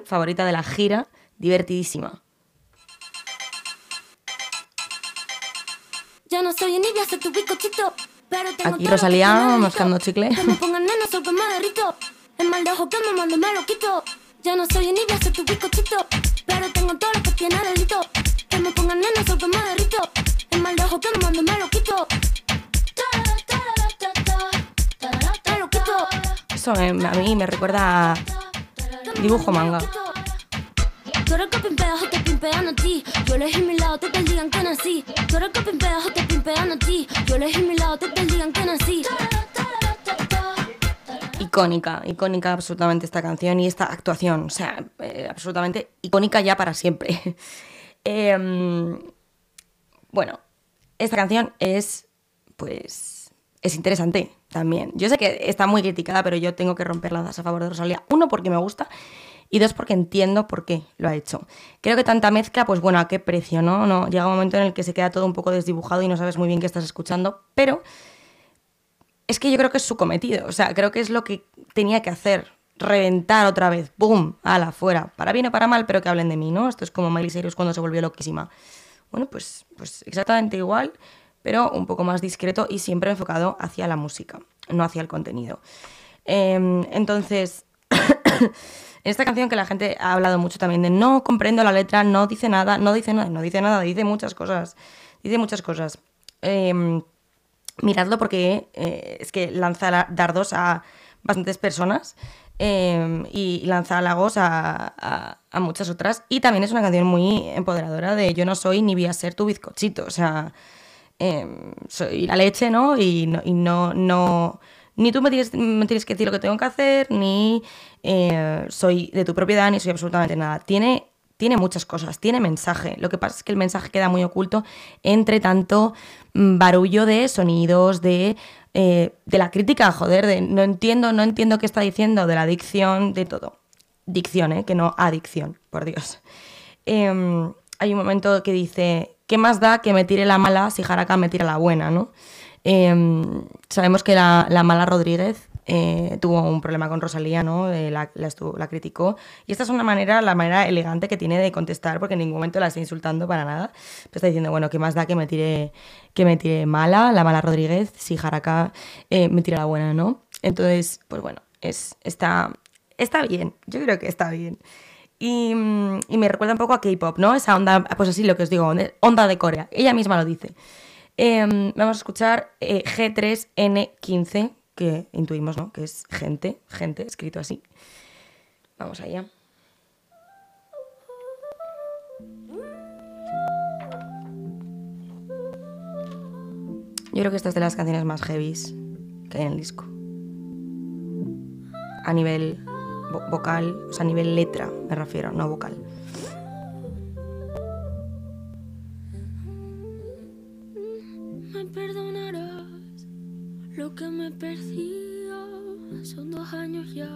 favorita de la gira, divertidísima. Ya no soy envidia, soy tu bizcochito. Pero tengo Aquí Rosalía mascando chicle. Que me pongan nena, soy que me derrito. El mal de ojo que me mando me lo quito. Ya no soy envidia, soy tu bizcochito. Pero tengo todo lo que tiene delito. Que me pongan nena, soy que me derrito. El mal de ojo que me mando me lo quito. Eso me- a mí me recuerda a dibujo manga. Tú eres que pimpeas o te pimpean a ti. Yo elegí mi lado, te digan que nací. Tú eres que pimpeas o te pimpean a ti. Yo elegí mi lado, te digan que nací. Icónica, icónica absolutamente esta canción y esta actuación. O sea, eh, absolutamente icónica ya para siempre. Em, bueno, esta canción es, pues, es interesante también. Yo sé que está muy criticada, pero yo tengo que romper lanzas a favor de Rosalía. Uno, porque me gusta. Y dos, porque entiendo por qué lo ha hecho. Creo que tanta mezcla, pues bueno, ¿a qué precio, no? no llega un momento en el que se queda todo un poco desdibujado y no sabes muy bien qué estás escuchando, pero es que yo creo que es su cometido. O sea, creo que es lo que tenía que hacer. Reventar otra vez. ¡Bum! ¡Hala! Fuera. Para bien o para mal, pero que hablen de mí, ¿no? Esto es como Miley Cyrus cuando se volvió loquísima. Bueno, pues, pues exactamente igual, pero un poco más discreto y siempre enfocado hacia la música, no hacia el contenido. Em, entonces, en esta canción que la gente ha hablado mucho también de no comprendo la letra, no dice nada, no dice nada, no dice nada, dice muchas cosas. Dice muchas cosas. Em, miradlo porque eh, es que lanza la- dardos a bastantes personas eh, y lanza halagos a, a- a muchas otras. Y también es una canción muy empoderadora de yo no soy ni voy a ser tu bizcochito. O sea, eh, soy la leche, ¿no? Y no, no, ni tú me tienes, que decir lo que tengo que hacer, ni eh, soy de tu propiedad, ni soy absolutamente nada. Tiene tiene muchas cosas, tiene mensaje. Lo que pasa es que el mensaje queda muy oculto entre tanto mm, barullo de sonidos, de, eh, de la crítica, joder, de no entiendo, no entiendo qué está diciendo, de la dicción, de todo. Dicción, ¿eh? Que no adicción, por Dios. Em, hay un momento que dice, ¿qué más da que me tire la mala si Jaraka me tira la buena, ¿no? Em, sabemos que la, la mala Rodríguez eh, tuvo un problema con Rosalía, ¿no? Eh, la, criticó. Y esta es una manera, la manera elegante que tiene de contestar, porque en ningún momento la está insultando para nada. Pero está diciendo, bueno, ¿qué más da que me tire, que me tire mala, la mala Rodríguez, si Jaraka eh, me tira la buena, ¿no? Entonces, pues bueno, es, está, está bien. Yo creo que está bien. Y, me recuerda un poco a K-pop, ¿no? Esa onda, pues así lo que os digo, onda- de Corea. Ella misma lo dice. Em, vamos a escuchar eh, G3N15, que intuimos, ¿no? Que es gente, gente, escrito así. Vamos allá. Yo creo que esta es de las canciones más heavies que hay en el disco. A nivel vocal, o sea, nivel letra, me refiero, no vocal. Me perdonarás lo que me perdía. Son dos años ya.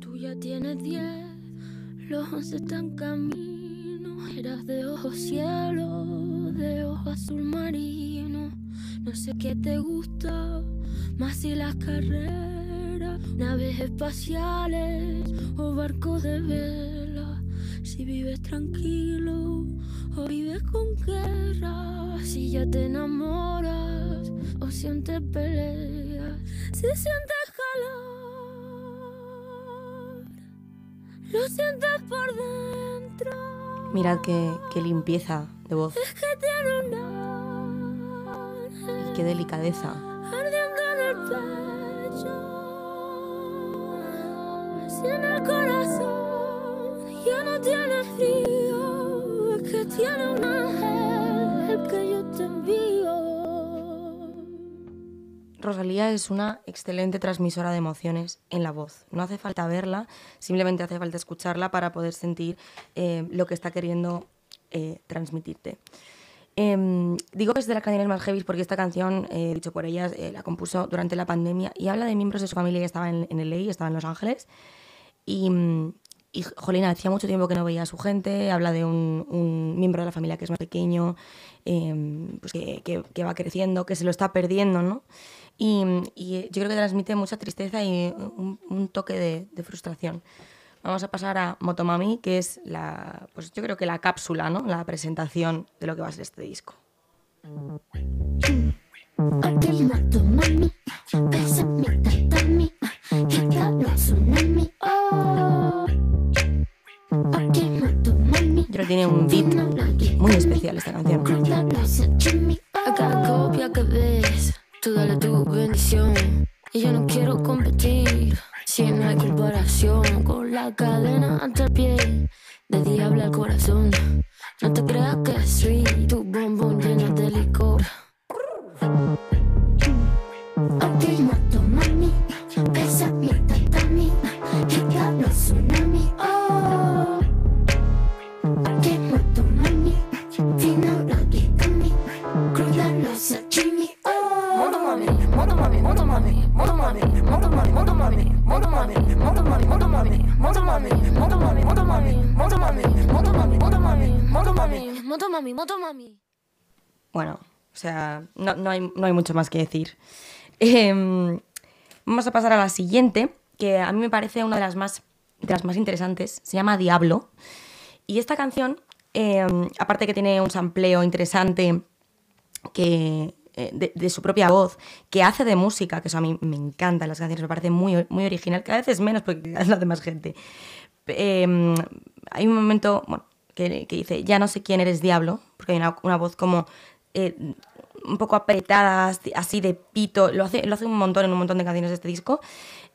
Tú ya tienes diez. Los once están camino. Eras de ojo cielo, de ojo azul marino. No sé qué te gusta, más si las carreras, naves espaciales o barcos de vela. Si vives tranquilo o vives con guerra, si ya te enamoras o sientes peleas, si sientes calor, lo sientes por dentro. Mirad qué, qué limpieza de voz Es que tiene un y qué delicadeza. El corazón ya no tiene frío, que tiene un ángel el que yo te envío. Rosalía es una excelente transmisora de emociones en la voz. No hace falta verla, simplemente hace falta escucharla para poder sentir eh, lo que está queriendo eh, transmitirte. Em, digo que es de las canciones más heavy porque esta canción, eh, dicho por ella, eh, la compuso durante la pandemia y habla de miembros de su familia que estaban en, en LA, estaban en Los Ángeles. Y, y Jolina, hacía mucho tiempo que no veía a su gente, habla de un, miembro de la familia que es más pequeño, em, pues que, va creciendo, que se lo está perdiendo, ¿no? Y, yo creo que transmite mucha tristeza y un, un toque de, de frustración. vamos a pasar a Motomami, que es la, pues yo creo que la cápsula, ¿no? La presentación de lo que va a ser este disco. Pero tiene un beat muy especial esta canción. Acá copia que ves, tú dale tu bendición. Y yo no quiero competir, si no hay comparación. Con la cadena ante el pie, de diablo al corazón. No te creas que soy tu bombón lleno de licor. O sea, no, no hay, no hay mucho más que decir. Em, vamos a pasar a la siguiente, que a mí me parece una de las más, de las más interesantes. Se llama Diablo. Y esta canción, em, aparte que tiene un sampleo interesante que, eh, de, su propia voz, que hace de música, que eso a mí me encanta en las canciones, me parece muy, muy original, cada vez es menos porque es la de más gente. Em, hay un momento que, dice, ya no sé quién eres diablo, porque hay una voz como eh, un poco apretada, así- de pito, lo hace, lo hace un montón en un montón de canciones de este disco.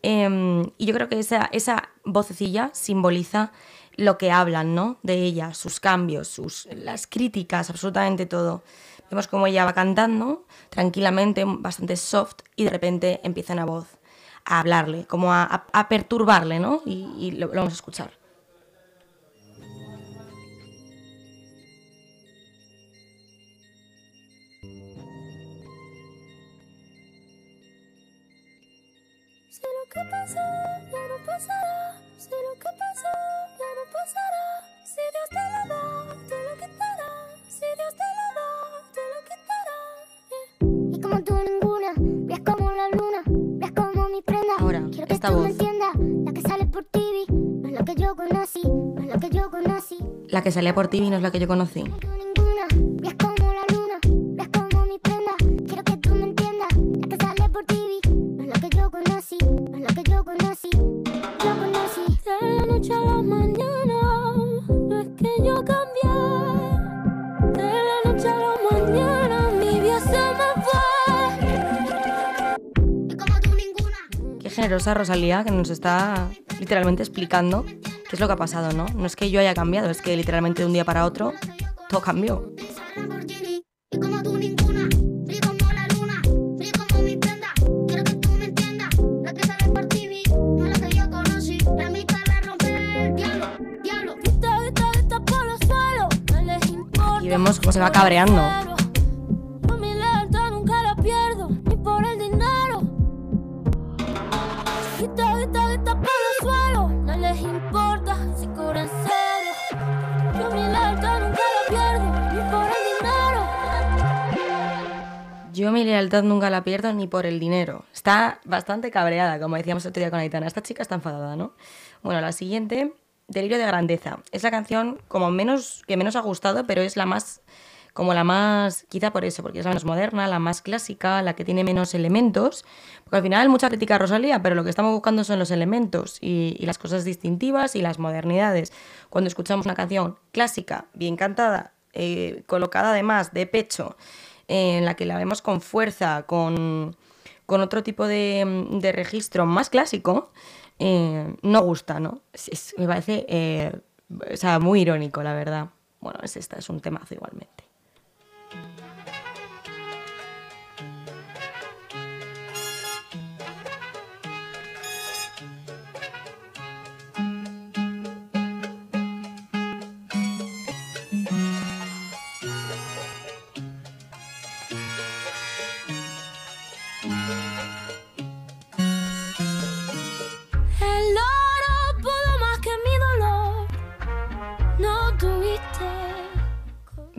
Em, y yo creo que esa, esa vocecilla simboliza lo que hablan, ¿no? De ella, sus cambios, sus, las críticas, absolutamente todo. Vemos como ella va cantando tranquilamente, bastante soft, y de repente empieza una voz a hablarle, como a, perturbarle, ¿no? Y, y lo, lo vamos a escuchar. Que pasó, ya no pasará. Sé lo que pasó, ya no pasará. Si Dios te lo da, te lo quitará. Si Dios te lo da, te lo quitará. Y como tú ninguna, ves como la luna, ves como mi prenda. Ahora, Quiero que esta tú voz. me entiendas, la que sale por TV, no es la que yo conocí, no es la que yo conocí. La que salía por ti no es la que yo conocí. Generosa Rosalía que nos está literalmente explicando qué es lo que ha pasado, ¿no? No es que yo haya cambiado, es que literalmente de un día para otro todo cambió. Y como tú ninguna, frío como lealtad nunca la pierdo ni por el dinero. Está bastante cabreada, como decíamos el otro día con Aitana. Esta chica está enfadada, ¿no? Bueno, la siguiente, Delirio de Grandeza. Es la canción como menos, que menos ha gustado, pero es la más, como la más, quizá por eso, porque es la menos moderna, la más clásica, la que tiene menos elementos. Porque al final mucha crítica a Rosalía, pero lo que estamos buscando son los elementos y, y las cosas distintivas y las modernidades. Cuando escuchamos una canción clásica, bien cantada, eh, colocada además de pecho, en la que la vemos con fuerza, con, con otro tipo de, registro más clásico, eh, no gusta, ¿no? Me parece eh, o sea, muy irónico, la verdad. Bueno, es esta, es un temazo igualmente.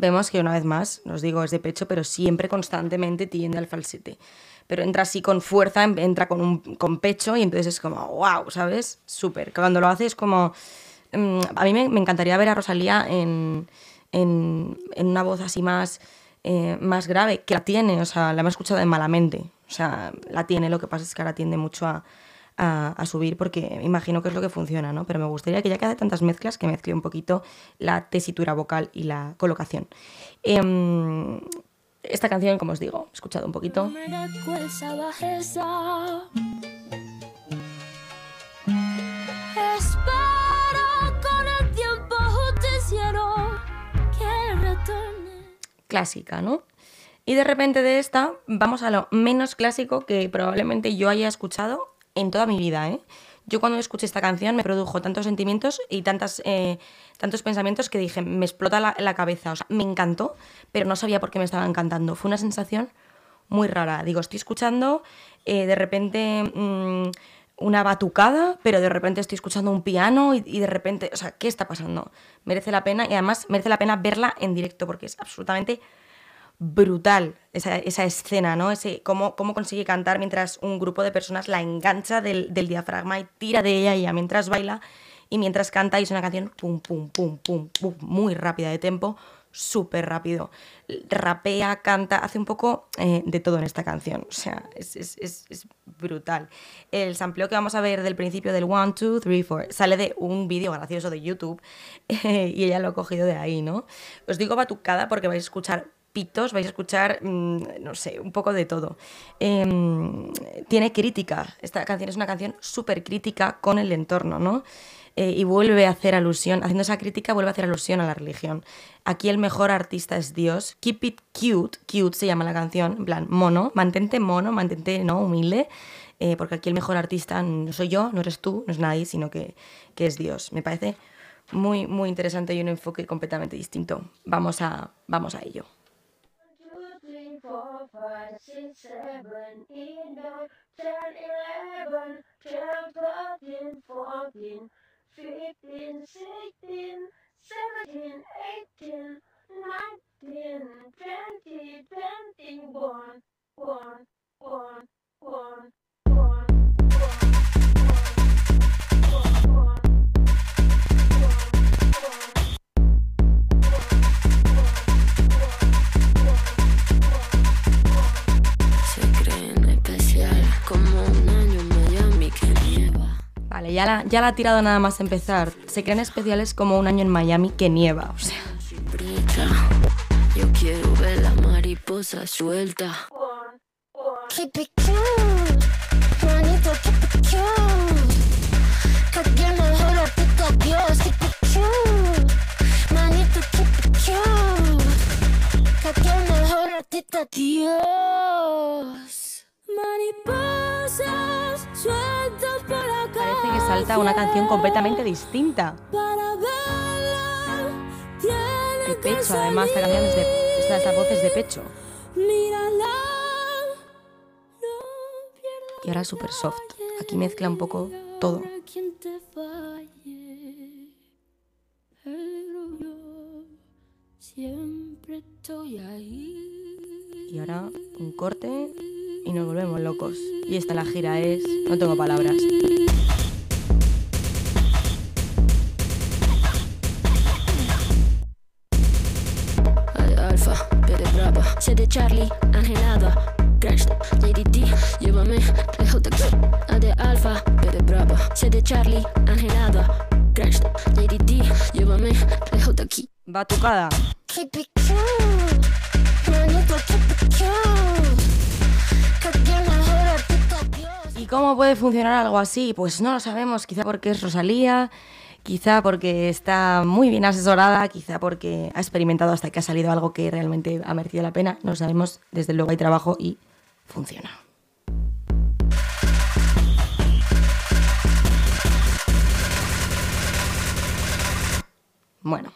Vemos que una vez más, os digo, es de pecho, pero siempre constantemente tiende al falsete. Pero entra así con fuerza, entra con, un, con pecho y entonces es como, wow, ¿sabes? Súper. Cuando lo hace es como... Mm, a mí me, encantaría ver a Rosalía en, en, una voz así más, eh, más grave, que la tiene, o sea, la hemos escuchado en Malamente. O sea, la tiene, lo que pasa es que ahora tiende mucho a, a, subir porque imagino que es lo que funciona, ¿no? Pero me gustaría que ya que hace tantas mezclas, que mezcle un poquito la tesitura vocal y la colocación. Em, esta canción, como os digo, he escuchado un poquito. Clásica, ¿no? Y de repente de esta vamos a lo menos clásico que probablemente yo haya escuchado en toda mi vida, ¿eh? Yo cuando escuché esta canción me produjo tantos sentimientos y tantas, eh, tantos pensamientos que dije, me explota la, cabeza. O sea, me encantó, pero no sabía por qué me estaba encantando. Fue una sensación muy rara. Digo, estoy escuchando eh, de repente mm, una batucada, pero de repente estoy escuchando un piano y, y, de repente, o sea, ¿qué está pasando? Merece la pena y además merece la pena verla en directo porque es absolutamente brutal esa, escena, ¿no? Ese, cómo, cómo, consigue cantar mientras un grupo de personas la engancha del, diafragma y tira de ella ella mientras baila y mientras canta y es una canción pum, pum, pum, pum, pum, muy rápida de tempo, súper rápido. Rapea, canta, hace un poco eh, de todo en esta canción. O sea, es, es, es, brutal. El sampleo que vamos a ver del principio del 1, 2, 3, 4 sale de un vídeo gracioso de YouTube y ella lo ha cogido de ahí, ¿no? Os digo batucada porque vais a escuchar pitos vais a escuchar, mm, no sé, un poco de todo. Em, tiene crítica, esta canción es una canción súper crítica con el entorno, ¿no? Eh, y vuelve a hacer alusión, haciendo esa crítica, vuelve a hacer alusión a la religión. Aquí el mejor artista es Dios. Keep it cute, cute se llama la canción, en plan, mono, mantente mono, mantente, ¿no? Humilde, eh, porque aquí el mejor artista no soy yo, no eres tú, no es nadie, sino que, que es Dios. Me parece muy, muy interesante y un enfoque completamente distinto. Vamos a, vamos a ello. Four, five, six, seven, eight, nine, ten, eleven, twelve, thirteen, fourteen, fifteen, sixteen, seventeen, eighteen, ya la, ha tirado nada más empezar. Se creen especiales como un año en Miami que nieva, o sea. Yo quiero ver la mariposa suelta. It salta una canción completamente distinta. De pecho, además, esta canción es de. Esta, voz es de pecho. Y ahora súper soft. Aquí mezcla un poco todo. Y ahora un corte y nos volvemos locos. Y esta la gira es... No tengo palabras. C de Charlie, Angelada, Crash, JDT, llévame, lejos de aquí. A de Alfa, Pere Brava, C de Charlie, Angelada, Crash, JDT, llévame, lejos de aquí. Batucada. Keep it cool, manito, keep it cool. ¿Y cómo puede funcionar algo así? Pues no lo sabemos, quizá porque es Rosalía, quizá porque está muy bien asesorada, quizá porque ha experimentado hasta que ha salido algo que realmente ha merecido la pena. No lo sabemos, desde luego hay trabajo y funciona. Bueno,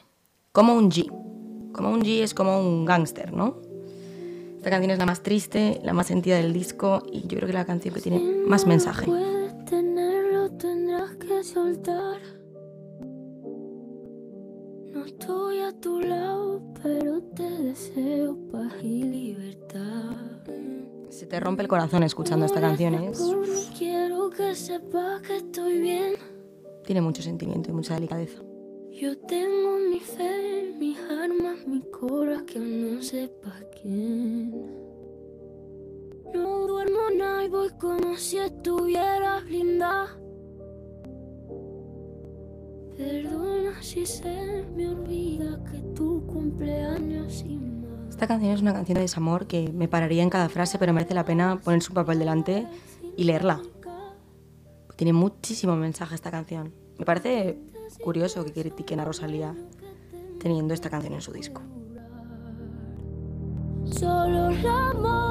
como un G. Como un G es como un gángster, ¿no? Esta canción es la más triste, la más sentida del disco y yo creo que la canción que tiene más mensaje. Tenerlo, tendrás que soltar. No estoy a tu lado, pero te deseo paz y libertad. Se te rompe el corazón escuchando esta canción, ¿eh? Quiero que sepas que estoy bien. Tiene mucho sentimiento y mucha delicadeza. Yo tengo mi fe, mis armas, mi corazón que no sepa quién. No duermo nada y voy como si estuviera blindada. Perdona si se me olvida que tu cumpleaños y más. Esta canción es una canción de desamor que me pararía en cada frase, pero merece la pena poner su papel delante y leerla. Tiene muchísimo mensaje esta canción. Me parece curioso que critiquen a Rosalía teniendo esta canción en su disco. Solo el amor,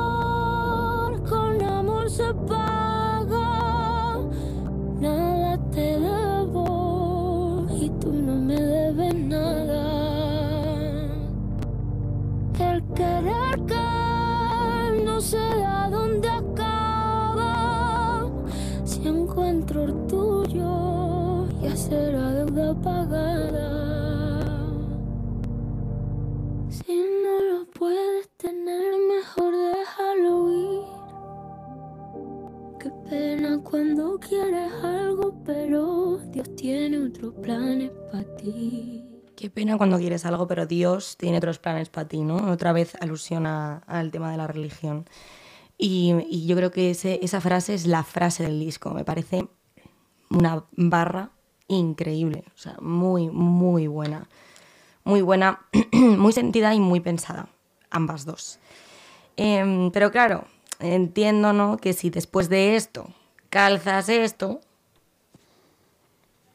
planes para ti. Qué pena cuando quieres algo, pero Dios tiene otros planes para ti, ¿no? Otra vez alusión al tema de la religión. Y, yo creo que esa frase es la frase del disco. Me parece una barra increíble, o sea, muy, muy buena. Muy buena, muy sentida y muy pensada, ambas dos. Em, pero claro, entiendo, ¿no? Que si después de esto calzas esto,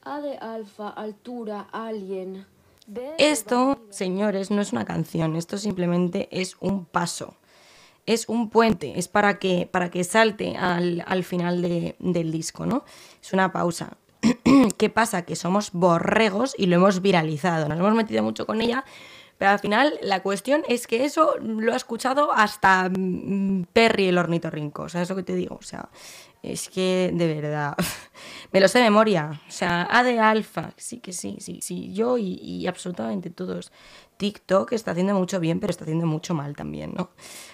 A de alfa, altura, alien. Esto, señores, no es una canción, esto simplemente es un paso. Es un puente, es para que, para que salte al, al final de- del disco, ¿no? Es una pausa. ¿Qué pasa? Que somos borregos y lo hemos viralizado. Nos hemos metido mucho con ella, pero al final la cuestión es que eso lo ha escuchado hasta mm, Perry el ornitorrinco. ¿Sabes lo que te digo? O sea, es que de verdad. Me lo sé de memoria. O sea, A de alfa. Sí que sí, sí, sí. Yo y, y absolutamente todos. TikTok está haciendo mucho bien, pero está haciendo mucho mal también, ¿no?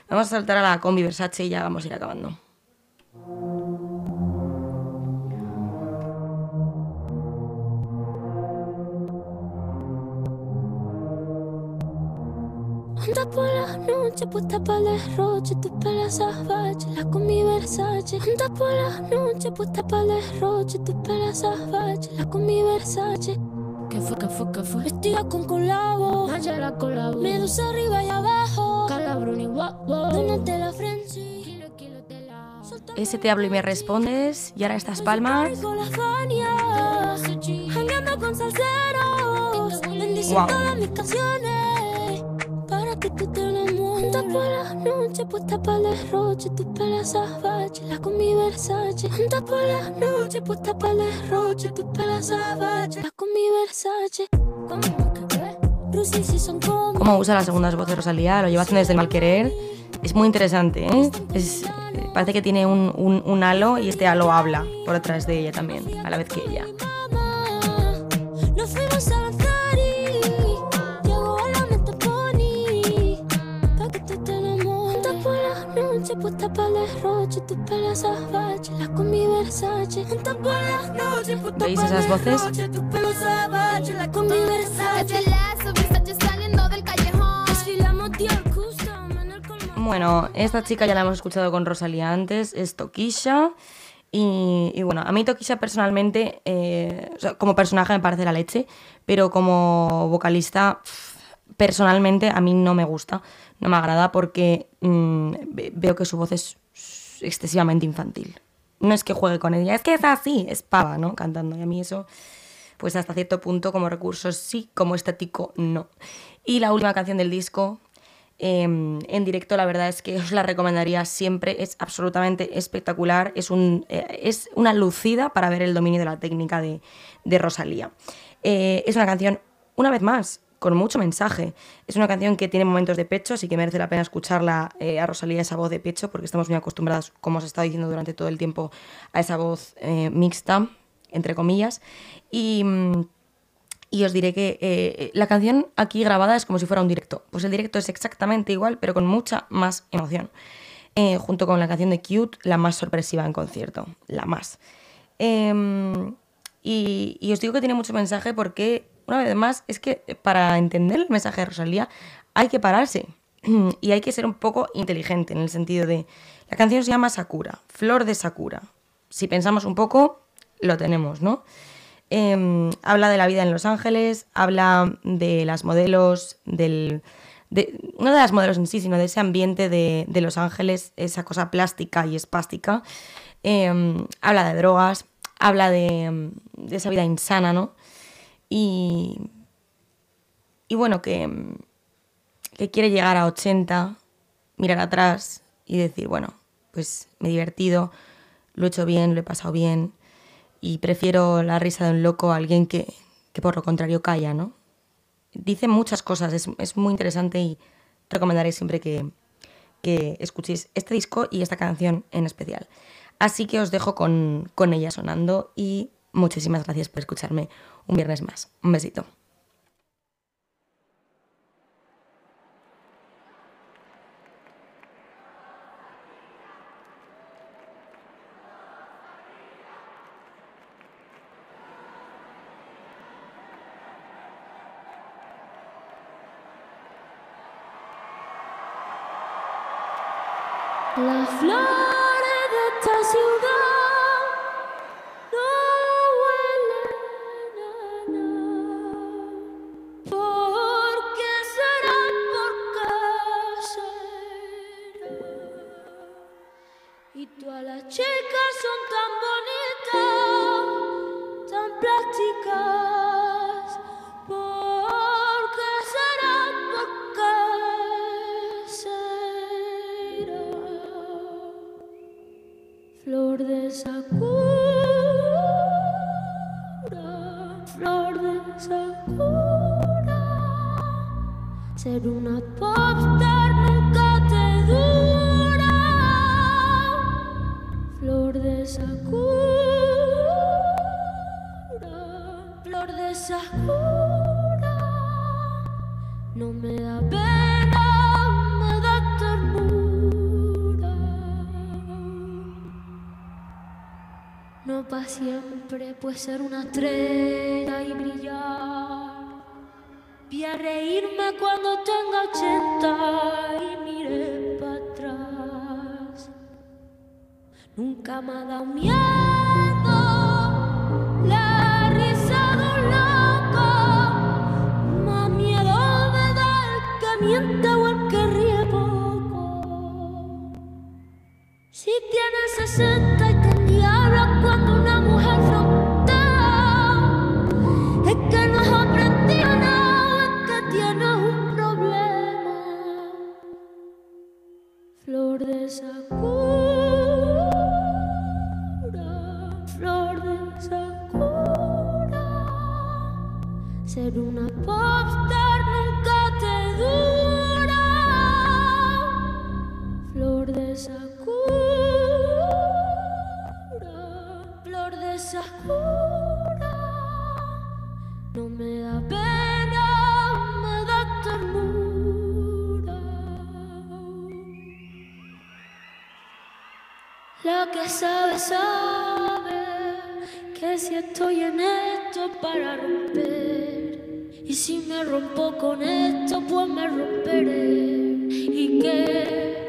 Vamos a saltar a la combi Versace y ya vamos a ir acabando. Anda por la noche, puesta para el derroche, tus pelas salvajes, la con mi Versace. Anda por la noche, puesta para el derroche, tus pelas salvajes, la con mi Versace. ¿Qué fue, qué fue, qué fue? Vestida con colabo, Nayara colabo. medusa arriba y abajo. Calabroni, guau, guau. Dónate la frenzy. La. Ese te hablo y me respondes. Y ahora estas palmas. Wow. Que tú la noche, puesta la. Anda la noche, pelas usa las segundas voces Rosalía, lo lleva haciendo desde el mal querer. Es muy interesante, ¿eh? Eh, parece que tiene un, halo y este halo habla por detrás de ella también, a la vez que ella. En el colmado. Bueno, esta chica ya la hemos escuchado con Rosalía antes, es Tokisha. Y, y bueno, a mí Tokisha personalmente, eh, o sea, como personaje me parece la leche, pero como vocalista, personalmente a mí no me gusta, no me agrada porque mm, ve- veo que su voz es excesivamente infantil. No es que juegue con ella, es que es así, es pava, ¿no? Cantando. Y a mí eso, pues hasta cierto punto, como recurso sí, como estético no. Y la última canción del disco, eh, en directo, la verdad es que os la recomendaría siempre. Es absolutamente espectacular. Es, un, eh, es una lucida para ver el dominio de la técnica de, de Rosalía. Eh, es una canción, una vez más, con mucho mensaje. Es una canción que tiene momentos de pecho, así que merece la pena escucharla eh, a Rosalía, esa voz de pecho, porque estamos muy acostumbrados, como os he estado diciendo durante todo el tiempo, a esa voz eh, mixta, entre comillas. Y. y os diré que eh, la canción aquí grabada es como si fuera un directo. Pues el directo es exactamente igual, pero con mucha más emoción. Junto con la canción de Cute, la más sorpresiva en concierto, la más. Em, y, y os digo que tiene mucho mensaje porque, una vez más, es que para entender el mensaje de Rosalía hay que pararse y hay que ser un poco inteligente en el sentido de... La canción se llama Sakura, Flor de Sakura. Si pensamos un poco, lo tenemos, ¿no? Em, habla de la vida en Los Ángeles, habla de las modelos, del, de, no de las modelos en sí, sino de ese ambiente de, de Los Ángeles, esa cosa plástica y espástica. Em, habla de drogas, habla de, de, esa vida insana, ¿no? Y, bueno, que, quiere llegar a 80, mirar atrás y decir, bueno, pues me he divertido, lo he hecho bien, lo he pasado bien y prefiero la risa de un loco a alguien que, por lo contrario calla, ¿no? Dice muchas cosas, es, muy interesante y recomendaré siempre que, escuchéis este disco y esta canción en especial. Así que os dejo con ella sonando y muchísimas gracias por escucharme un viernes más. Un besito. Las flores pues ser una estrella y brillar. Vi a reírme cuando tenga 80 Nunca me ha dado miedo la risa de un loco. Más miedo me da el que miente o el que ríe poco. Si tienes 60 y te cuando una mujer frontea, me rompo con esto, pues me romperé. Y que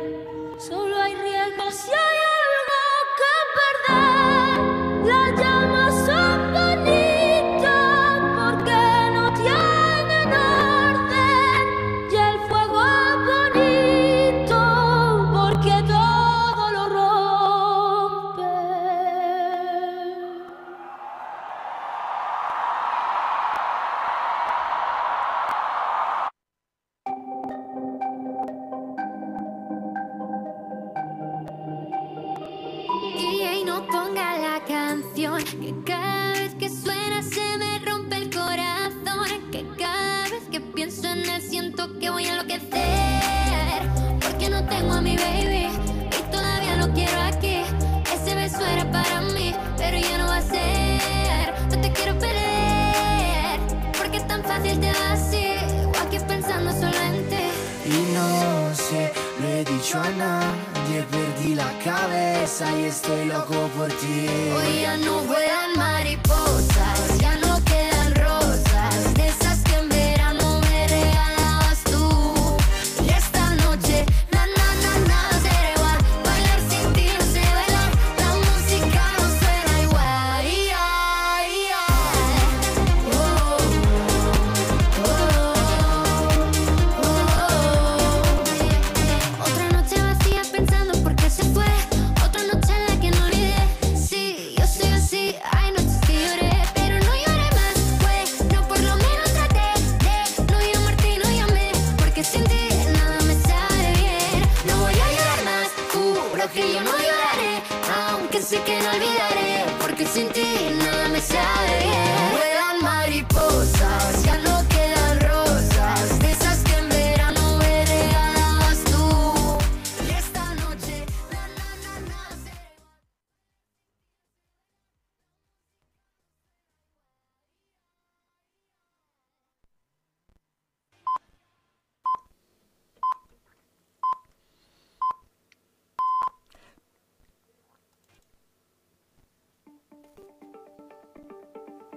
lo he dicho a nadie, perdí la cabeza y estoy loco por ti. Hoy ya no vuelan mariposas.